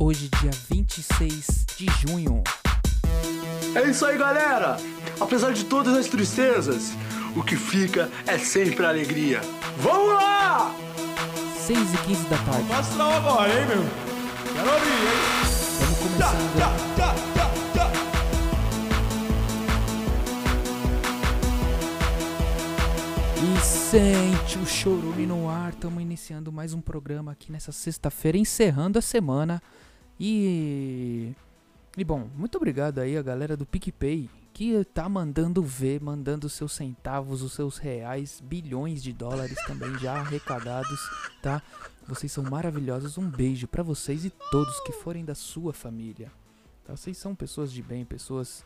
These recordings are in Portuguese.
Hoje, dia 26 de junho. É isso aí, galera! Apesar de todas as tristezas, o que fica é sempre a alegria. Vamos lá! 6 e 15 da tarde. Passa não agora, hein, meu? Quero abrir, hein? Estamos começando. Tá, tá, tá, tá. Sente o chorume no ar. Estamos iniciando mais um programa aqui nessa sexta-feira, encerrando a semana. E. E bom, muito obrigado aí a galera do PicPay que tá mandando ver, mandando seus centavos, os seus reais, bilhões de dólares também já arrecadados, tá? Vocês são maravilhosos. Um beijo pra vocês e todos que forem da sua família. Tá? Vocês são pessoas de bem, pessoas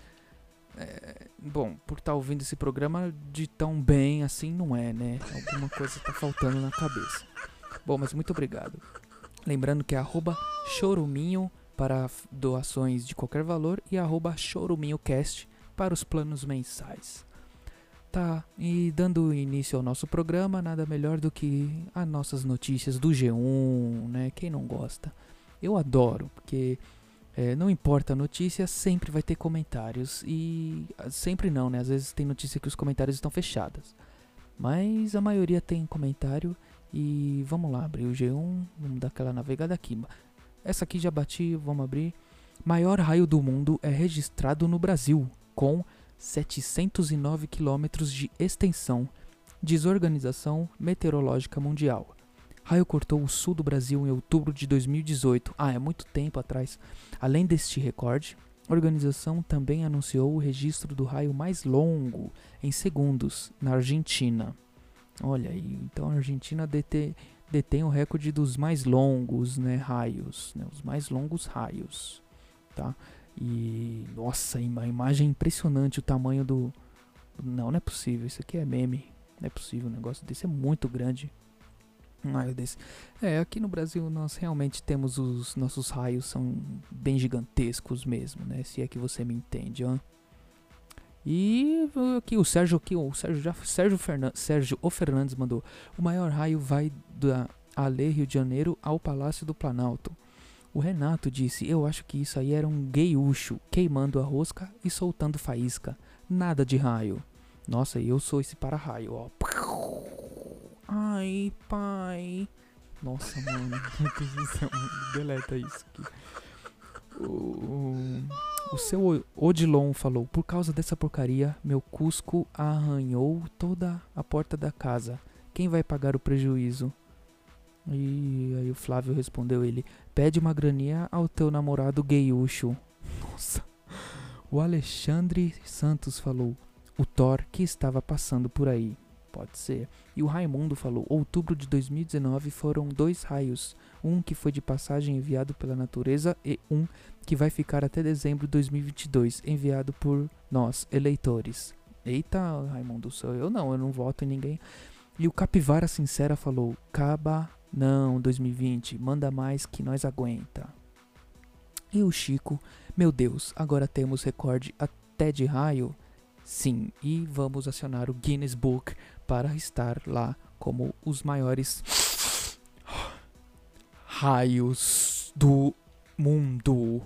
é, bom, por estar ouvindo esse programa de tão bem assim não é, né? Alguma coisa tá faltando na cabeça. Bom, mas muito obrigado. Lembrando que é arroba choruminho para doações de qualquer valor e arroba choruminhocast para os planos mensais. Tá, e dando início ao nosso programa, nada melhor do que as nossas notícias do G1, né? Quem não gosta? Eu adoro, porque é, não importa a notícia, sempre vai ter comentários. E ah, sempre não, né? Às vezes tem notícia que os comentários estão fechados. Mas a maioria tem comentário. E vamos lá, abrir o G1. Vamos dar aquela navegada aqui. Essa aqui já bati, vamos abrir. Maior raio do mundo é registrado no Brasil, com 709 quilômetros de extensão. Diz Organização Meteorológica Mundial. Raio cortou o sul do Brasil em outubro de 2018. Ah, é muito tempo atrás. Além deste recorde, a organização também anunciou o registro do raio mais longo em segundos na Argentina. Olha aí, então a Argentina detém o recorde dos mais longos, né, raios, né, os mais longos raios, tá? E nossa, a imagem é impressionante o tamanho do Não, não é possível, isso aqui é meme. Não é possível, um negócio desse é muito grande. Raio desse. É, aqui no Brasil nós realmente temos os nossos raios são bem gigantescos mesmo, né? Se é que você me entende, ó. E aqui o Sérgio aqui, o Sérgio já Sérgio Fernan, Sérgio O Fernandes mandou: "O maior raio vai da Ale Rio de Janeiro ao Palácio do Planalto". O Renato disse: "Eu acho que isso aí era um gayucho queimando a rosca e soltando faísca. Nada de raio". Nossa, eu sou esse para-raio, ó. Ai, pai. Nossa, mano. Deleta isso aqui. O, o seu O- Odilon falou: Por causa dessa porcaria, meu Cusco arranhou toda a porta da casa. Quem vai pagar o prejuízo? E aí o Flávio respondeu ele: Pede uma graninha ao teu namorado gayucho. Nossa. O Alexandre Santos falou: O Thor que estava passando por aí. Pode ser. E o Raimundo falou: Outubro de 2019 foram dois raios. Um que foi de passagem enviado pela natureza e um que vai ficar até dezembro de 2022, enviado por nós, eleitores. Eita, Raimundo, sou eu não, eu não voto em ninguém. E o Capivara Sincera falou: Caba, não, 2020, manda mais que nós aguenta. E o Chico, meu Deus, agora temos recorde até de raio? Sim, e vamos acionar o Guinness Book para estar lá como os maiores raios do mundo.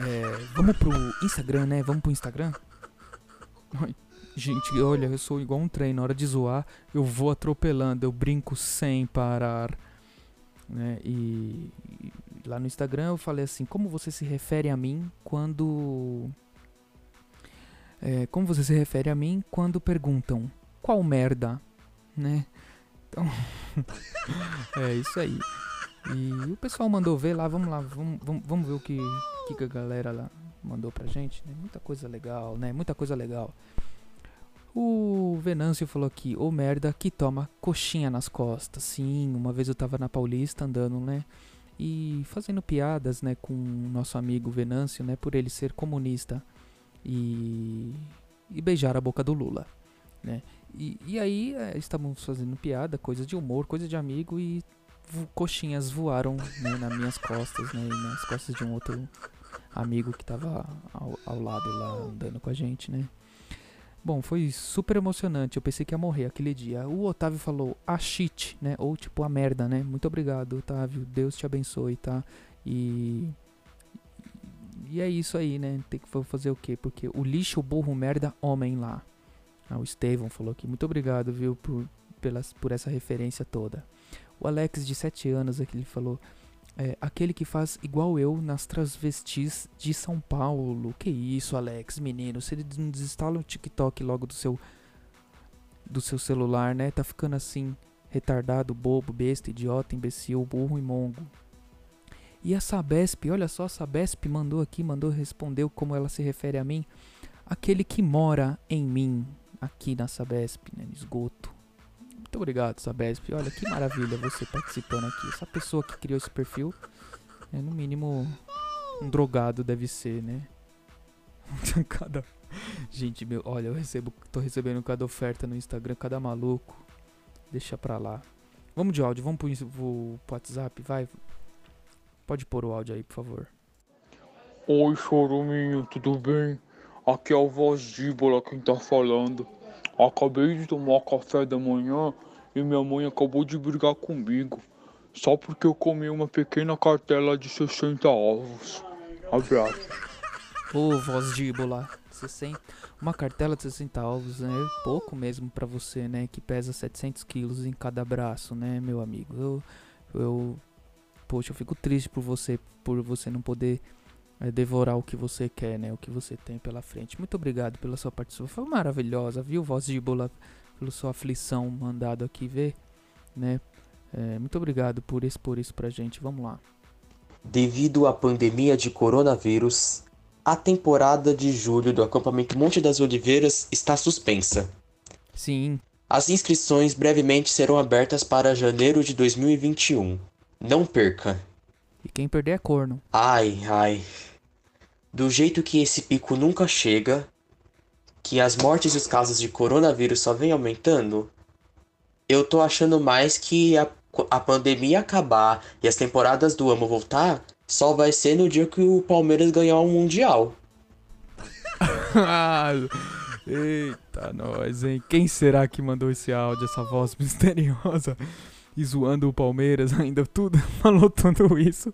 É, vamos pro Instagram, né? Vamos pro Instagram? Ai, gente, olha, eu sou igual um trem. Na hora de zoar, eu vou atropelando, eu brinco sem parar. Né? E, e lá no Instagram eu falei assim: como você se refere a mim quando. É, como você se refere a mim quando perguntam qual merda, né? Então, é isso aí. E o pessoal mandou ver lá, vamos lá, vamos, vamos, vamos ver o que, que a galera lá mandou pra gente, né? Muita coisa legal, né? Muita coisa legal. O Venâncio falou aqui, ô merda que toma coxinha nas costas. Sim, uma vez eu tava na Paulista andando, né? E fazendo piadas, né, com o nosso amigo Venâncio, né, por ele ser comunista e, e beijar a boca do Lula, né? E, e aí é, estávamos fazendo piada, coisa de humor, coisa de amigo e vo- coxinhas voaram né, nas minhas costas, né, nas costas de um outro amigo que tava ao, ao lado lá andando com a gente, né? Bom, foi super emocionante. Eu pensei que ia morrer aquele dia. O Otávio falou a shit, né? Ou tipo a merda, né? Muito obrigado, Otávio. Deus te abençoe, tá? E. E é isso aí, né? Tem que fazer o quê? Porque o lixo, burro, merda, homem lá. Ah, o Estevão falou aqui. Muito obrigado, viu, por, pelas, por essa referência toda. O Alex, de 7 anos, aqui ele falou. É, aquele que faz igual eu nas transvestis de São Paulo. Que isso, Alex, menino. Você não desinstala o TikTok logo do seu do seu celular, né? Tá ficando assim, retardado, bobo, besta, idiota, imbecil, burro e mongo. E a Sabesp, olha só, a Sabesp mandou aqui, mandou, respondeu como ela se refere a mim. Aquele que mora em mim, aqui na Sabesp, né, no esgoto. Muito obrigado, Sabesp. Olha que maravilha você participando aqui. Essa pessoa que criou esse perfil, é no mínimo um drogado deve ser, né? cada Gente, meu, olha, eu recebo, tô recebendo cada oferta no Instagram, cada maluco. Deixa pra lá. Vamos de áudio, vamos pro, pro, WhatsApp, vai. Pode pôr o áudio aí, por favor. Oi, choruminho, tudo bem? Aqui é o Voz Díbola quem tá falando. Acabei de tomar café da manhã e minha mãe acabou de brigar comigo. Só porque eu comi uma pequena cartela de 60 ovos. Abraço. Ô, voz de Ibola. 60, uma cartela de 60 ovos é pouco mesmo para você, né? Que pesa 700 quilos em cada braço, né, meu amigo? Eu, eu, poxa, eu fico triste por você, por você não poder é, devorar o que você quer, né? O que você tem pela frente. Muito obrigado pela sua participação. Foi maravilhosa, viu, voz de bola, pela sua aflição mandado aqui ver, né? É, muito obrigado por expor isso pra gente. Vamos lá. Devido à pandemia de coronavírus, a temporada de julho do acampamento Monte das Oliveiras está suspensa. Sim. As inscrições brevemente serão abertas para janeiro de 2021. Não perca. E quem perder é corno. Ai, ai do jeito que esse pico nunca chega, que as mortes e os casos de coronavírus só vem aumentando, eu tô achando mais que a, a pandemia acabar e as temporadas do Amo voltar, só vai ser no dia que o Palmeiras ganhar um Mundial. Eita, nós, hein? Quem será que mandou esse áudio, essa voz misteriosa? E zoando o Palmeiras ainda tudo, falou tudo isso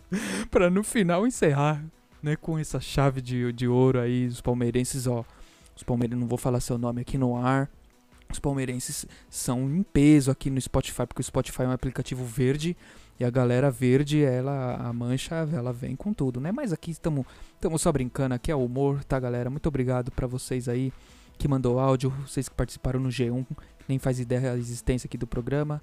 para no final encerrar né, com essa chave de, de ouro aí, os palmeirenses, ó. Os palmeirenses, não vou falar seu nome aqui no ar. Os palmeirenses são em peso aqui no Spotify, porque o Spotify é um aplicativo verde e a galera verde, ela, a mancha, ela vem com tudo, né? Mas aqui estamos só brincando, aqui é o humor, tá, galera? Muito obrigado para vocês aí que mandou áudio, vocês que participaram no G1, nem faz ideia da existência aqui do programa.